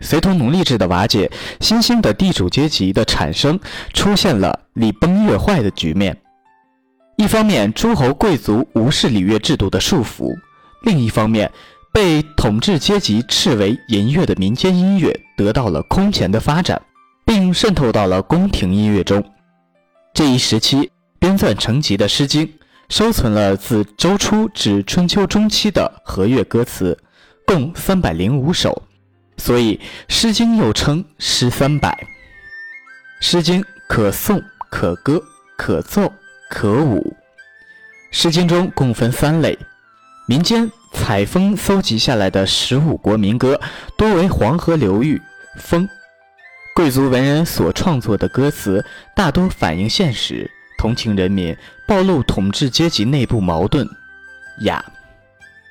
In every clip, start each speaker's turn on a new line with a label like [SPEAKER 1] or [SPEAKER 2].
[SPEAKER 1] 随同奴隶制的瓦解，新兴的地主阶级的产生，出现了礼崩乐坏的局面。一方面，诸侯贵族无视礼乐制度的束缚；另一方面，被统治阶级斥为淫乐的民间音乐得到了空前的发展，并渗透到了宫廷音乐中。这一时期编纂成集的《诗经》，收存了自周初至春秋中期的和乐歌词，共三百零五首，所以《诗经》又称《诗三百》。《诗经》可颂，可歌，可奏。可舞，《诗经》中共分三类：民间采风搜集下来的十五国民歌，多为黄河流域风；贵族文人所创作的歌词，大多反映现实，同情人民，暴露统治阶级内部矛盾。雅，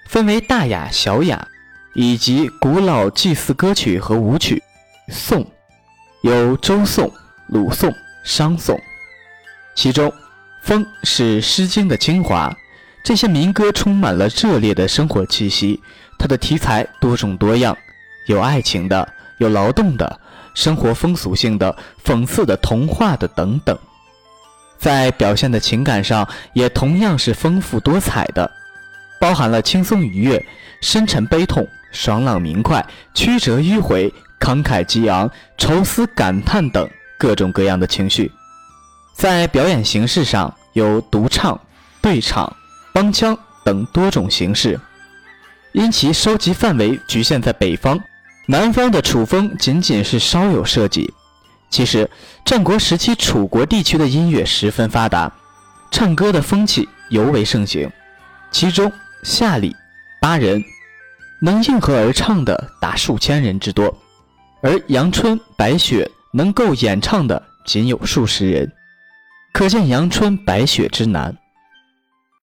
[SPEAKER 1] 分为大雅、小雅，以及古老祭祀歌曲和舞曲。颂，有周颂、鲁颂、商颂，其中。风是《诗经》的精华，这些民歌充满了热烈的生活气息。它的题材多种多样，有爱情的，有劳动的，生活风俗性的，讽刺的，童话的等等。在表现的情感上，也同样是丰富多彩的，包含了轻松愉悦、深沉悲痛、爽朗明快、曲折迂回、慷慨激昂、愁思感叹等各种各样的情绪。在表演形式上有独唱、对唱、帮腔等多种形式。因其收集范围局限在北方，南方的楚风仅仅是稍有涉及。其实，战国时期楚国地区的音乐十分发达，唱歌的风气尤为盛行。其中，夏礼八人，能应和而唱的达数千人之多；而阳春、白雪能够演唱的仅有数十人。可见阳春白雪之难。